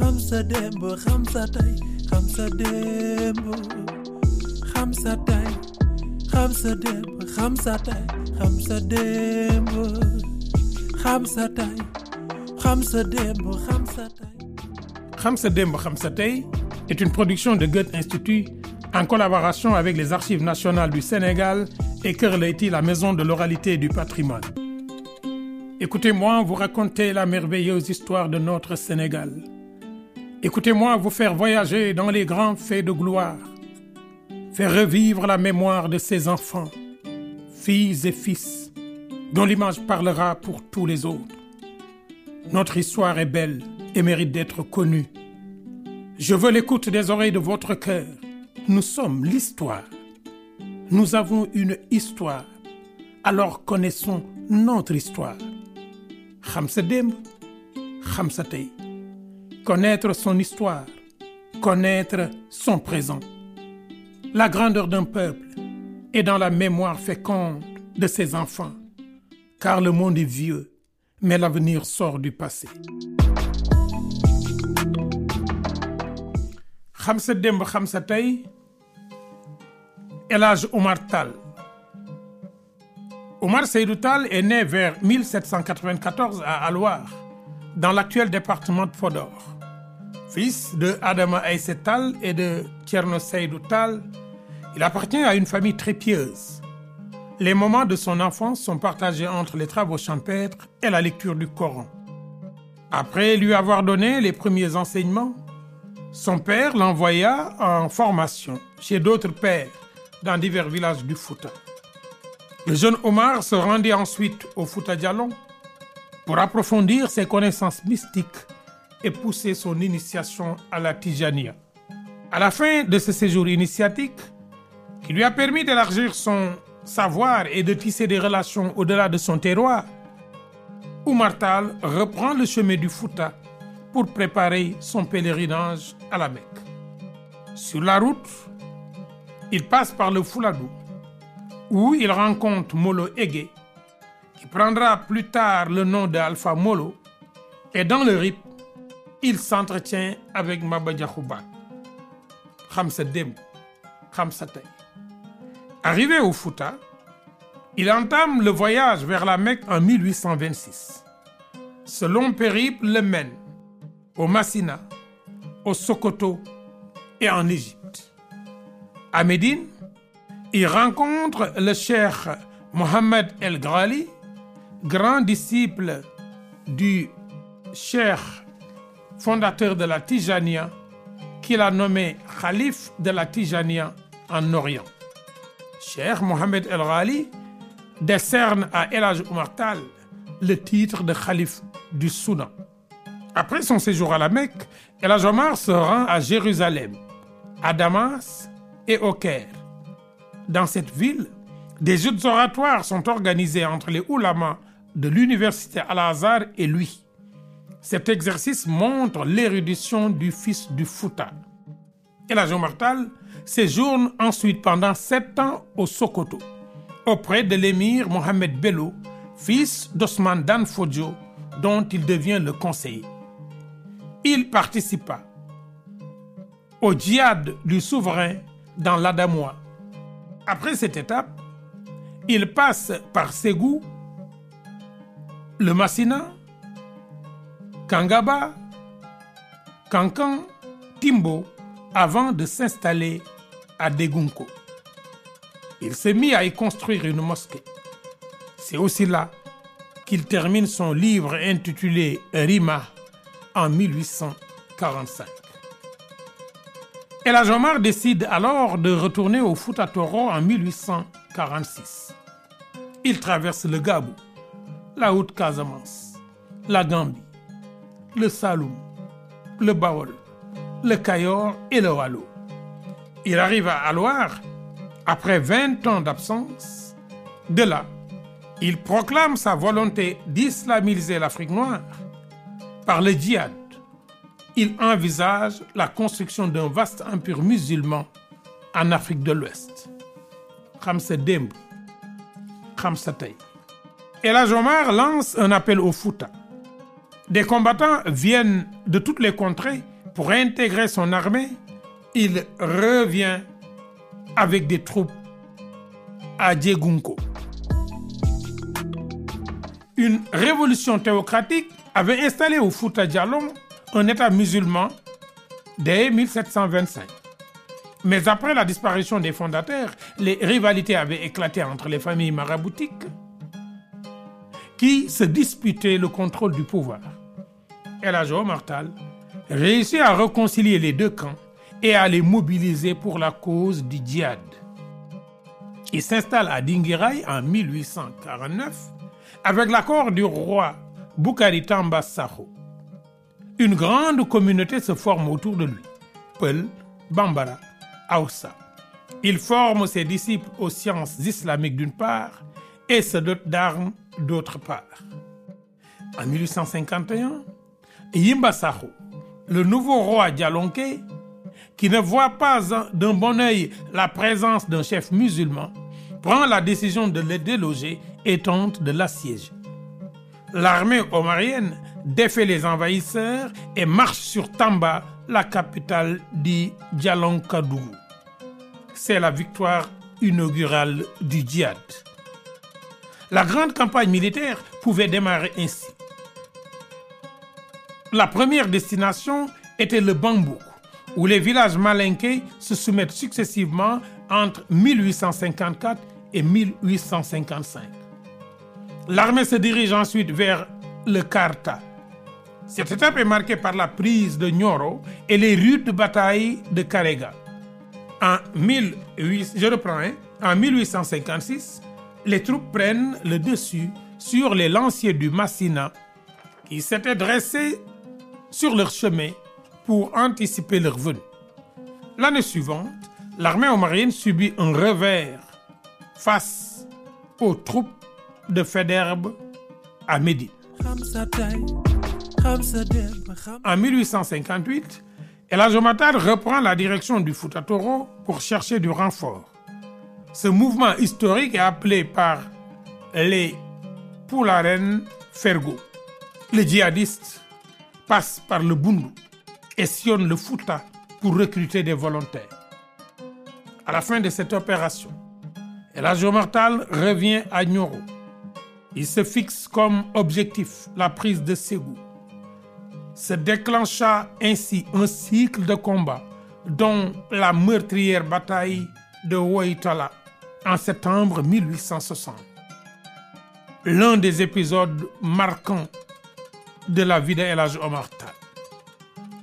Hamza Dembo, Hamza Tay, Hamza Dembo, Hamza Tay, Hamza Dembo, Hamza Tay, Hamza Dembo, Hamza Tay, Hamza Dembo, Hamza Tay. Hamza Dembo, Hamza Tay est une production de Goethe Institut en collaboration avec les Archives nationales du Sénégal et Leyti, la maison de l'oralité et du patrimoine. Écoutez-moi vous raconter la merveilleuse histoire de notre Sénégal. Écoutez-moi vous faire voyager dans les grands faits de gloire, faire revivre la mémoire de ces enfants, filles et fils, dont l'image parlera pour tous les autres. Notre histoire est belle et mérite d'être connue. Je veux l'écoute des oreilles de votre cœur. Nous sommes l'histoire. Nous avons une histoire. Alors connaissons notre histoire. xam sa connaître son histoire connaître son présent. La grandeur d'un peuple est dans la mémoire féconde de ses enfants car le monde est vieux mais l'avenir sort du passé. Oumar Tall. Oumar Seydou Tall est né vers 1794 à Alouar, dans l'actuel département de Podor. Fils de Adama Aïssé Tall et de Seydou Tall, il appartient à une famille très pieuse. Les moments de son enfance sont partagés entre les travaux champêtres et la lecture du Coran. Après lui avoir donné les premiers enseignements, son père l'envoya en formation chez d'autres pères dans divers villages du Fouta. Le jeune Omar se rendit ensuite au Fouta Djallon pour approfondir ses connaissances mystiques et pousser son initiation à la Tijania. À la fin de ce séjour initiatique, qui lui a permis d'élargir son savoir et de tisser des relations au-delà de son terroir, Oumar Tall reprend le chemin du Fouta pour préparer son pèlerinage à la Mecque. Sur la route, il passe par le Fouladou, où il rencontre Molo Ege, qui prendra plus tard le nom de Alpha Molo, et dans le RIP, il s'entretient avec Maba Diakhou Ba. xam sa. Arrivé au Fouta, il entame le voyage vers la Mecque en 1826. Ce long périple le mène au Massina, au Sokoto et en Égypte. À Médine, il rencontre le cheikh Mohammed El Ghali, grand disciple du cheikh fondateur de la Tijania, qu'il a nommé calife de la Tijania en Orient. Cheikh Mohammed El Ghali décerne à El Hadj le titre de calife du Soudan. Après son séjour à la Mecque, El Hadj se rend à Jérusalem, à Damas et au Caire. Dans cette ville, des joutes oratoires sont organisés entre les oulémas de l'université Al-Azhar et lui. Cet exercice montre l'érudition du fils du Fouta. El Hadj Omar Tall séjourne ensuite pendant sept ans au Sokoto, auprès de l'émir Mohamed Bello, fils d'Osman Dan Fodio, dont il devient le conseiller. Il participa au djihad du souverain dans l'Adamoua. Après cette étape, il passe par Ségou, le Massina, Kangaba, Kankan, Timbo, avant de s'installer à Degunko. Il s'est mis à y construire une mosquée. C'est aussi là qu'il termine son livre intitulé Rima en 1845. El Hadj Omar décide alors de retourner au Fouta Toro en 1846. Il traverse le Gabou, la Haute-Casamance, la Gambie, le Saloum, le Baol, le Cayor et le Waalo. Il arrive à Alouar après 20 ans d'absence. De là, il proclame sa volonté d'islamiser l'Afrique noire par le djihad. Il envisage la construction d'un vaste empire musulman en Afrique de l'Ouest. xam sa démb xam sa tey. El Hadj Omar lance un appel au Fouta. Des combattants viennent de toutes les contrées Pour intégrer son armée, il revient avec des troupes à Diegunko. Une révolution théocratique avait installé au Fouta Djallon un État musulman dès 1725. Mais après la disparition des fondateurs, les rivalités avaient éclaté entre les familles maraboutiques qui se disputaient le contrôle du pouvoir. El Hadj Omar Tall réussit à réconcilier les deux camps et à les mobiliser pour la cause du djihad. Il s'installe à Dinguiraye en 1849 avec l'accord du roi Boukari Tamba Sakho. Une grande communauté se forme autour de lui. Peul, Bambara, Aoussa. Il forme ses disciples aux sciences islamiques d'une part et se dote d'armes d'autre part. En 1851, Yimba Sakho, le nouveau roi Djalonké, qui ne voit pas d'un bon œil la présence d'un chef musulman, prend la décision de le déloger et tente de l'assiéger. L'armée omarienne défait les envahisseurs et marche sur Tamba, la capitale du Djalonkadou. C'est la victoire inaugurale du djihad. La grande campagne militaire pouvait démarrer ainsi. La première destination était le Bambouk, où les villages malinqués se soumettent successivement entre 1854 et 1855. L'armée se dirige ensuite vers le Karta. Cette étape est marquée par la prise de Nioro et les rudes batailles de Karega. En 18, je reprends, hein, en 1856, les troupes prennent le dessus sur les lanciers du Massina qui s'étaient dressés sur leur chemin pour anticiper leur venue. L'année suivante, l'armée omarienne subit un revers face aux troupes de Faidherbe à Médine. En 1858, El Tall reprend la direction du Fouta Toro pour chercher du renfort. Ce mouvement historique est appelé par les Poularen Fergo. Les djihadistes passent par le Bundu et sillonnent le Fouta pour recruter des volontaires. À la fin de cette opération, El Hadj Omar Tall revient à Nioro. Il se fixe comme objectif la prise de Ségou. Se déclencha ainsi un cycle de combats, dont la meurtrière bataille de Woitala en septembre 1860. L'un des épisodes marquants de la vie de Hadj Omar Tall.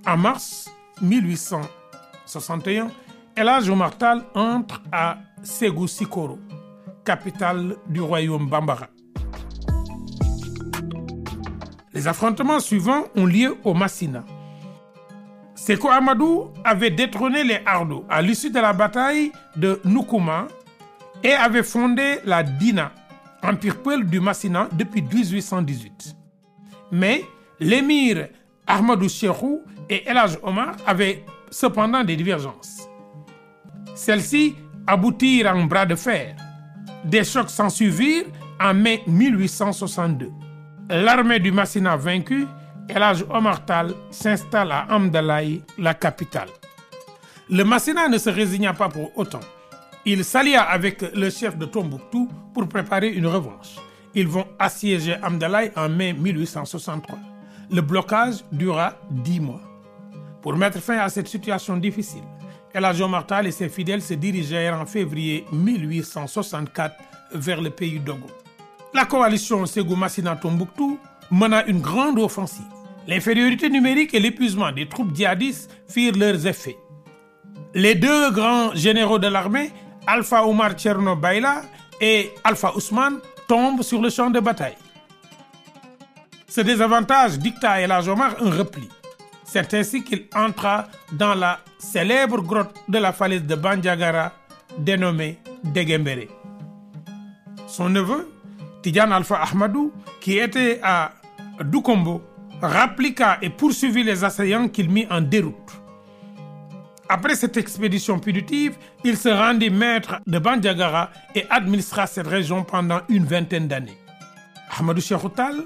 En mars 1861, El Hadj Omar Tall entre à Ségou Sikoro, capitale du royaume Bambara. Les affrontements suivants ont lieu au Massina. Sékou Amadou avait détrôné les Ardo à l'issue de la bataille de Noukouma et avait fondé la Dina, empire Peul du Massina, depuis 1818. Mais l'émir Ahmadou Cheikhou et El Omar avaient cependant des divergences. Celles-ci aboutirent en bras de fer. Des chocs s'ensuivirent en mai 1862. L'armée du Massina vaincue, El Omar Tall s'installe à Amdalaï, la capitale. Le Massina ne se résigna pas pour autant. Il s'allia avec le chef de Tombouctou pour préparer une revanche. Ils vont assiéger Amdalaï en mai 1863. Le blocage dura dix mois. Pour mettre fin à cette situation difficile, El Hadj Omar Tall et ses fidèles se dirigèrent en février 1864 vers le pays d'Ogo. La coalition Ségou-Massina-Tombouctou mena une grande offensive. L'infériorité numérique et l'épuisement des troupes djihadistes firent leurs effets. Les deux grands généraux de l'armée, Alpha Omar Tcherno Baïla et Alpha Ousmane, tombent sur le champ de bataille. Ce désavantage dicta à El un repli. C'est ainsi qu'il entra dans la célèbre grotte de la falaise de Bandiagara, dénommée Degembere. Son neveu, Tidiane Alpha Ahmadou, qui était à Doukombo, rappliqua et poursuivit les assaillants qu'il mit en déroute. Après cette expédition punitive, il se rendit maître de Bandiagara et administra cette région pendant une vingtaine d'années. Ahmadou Cheikhou Tall,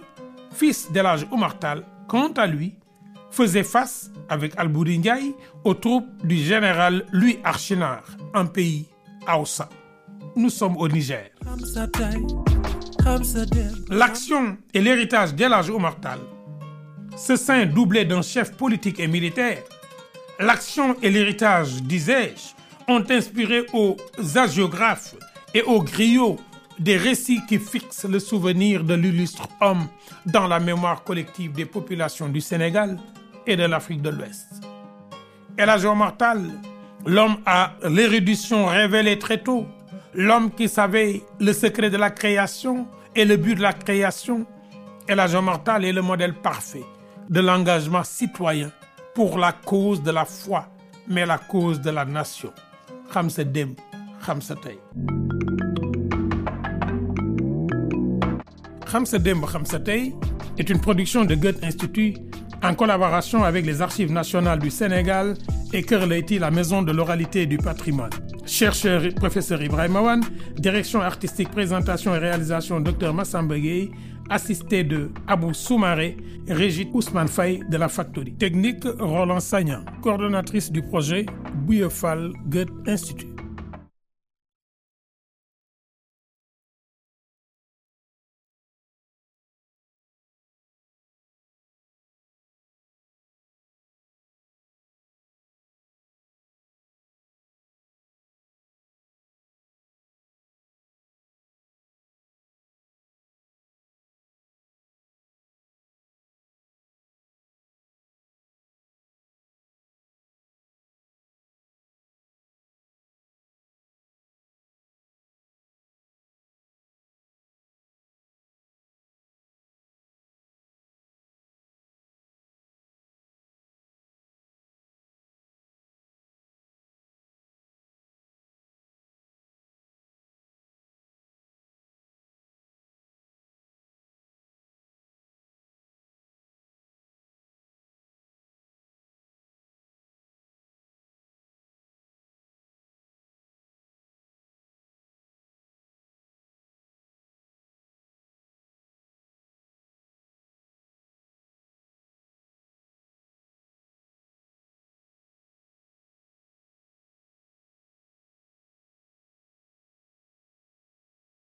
fils d'El Hadj Omar Tall, quant à lui, faisait face avec Albouri Ndiaye aux troupes du général Louis Archinard, un pays Haoussa. Nous sommes au Niger. L'action et l'héritage d'El Hadj Omar Tall, ce saint doublé d'un chef politique et militaire, l'action et l'héritage, disais-je, ont inspiré aux hagiographes et aux griots des récits qui fixent le souvenir de l'illustre homme dans la mémoire collective des populations du Sénégal et de l'Afrique de l'Ouest. El Hadj Omar Tall, l'homme à l'érudition révélée très tôt, l'homme qui savait le secret de la création et le but de la création, El Hadj Omar Tall est le modèle parfait de l'engagement citoyen pour la cause de la foi, mais la cause de la nation. xam sa démb xam sa tey. est une production de Goethe Institut en collaboration avec les Archives nationales du Sénégal et Kër la maison de l'oralité et du patrimoine. Chercheur professeur Ibrahima Wane, direction artistique, présentation et réalisation Dr Massamba assisté de Abou Soumaré, Régit Ousmane Faye de la Factory. Technique Roland Sagnan, coordonnatrice du projet Bouillefal Goethe Institut.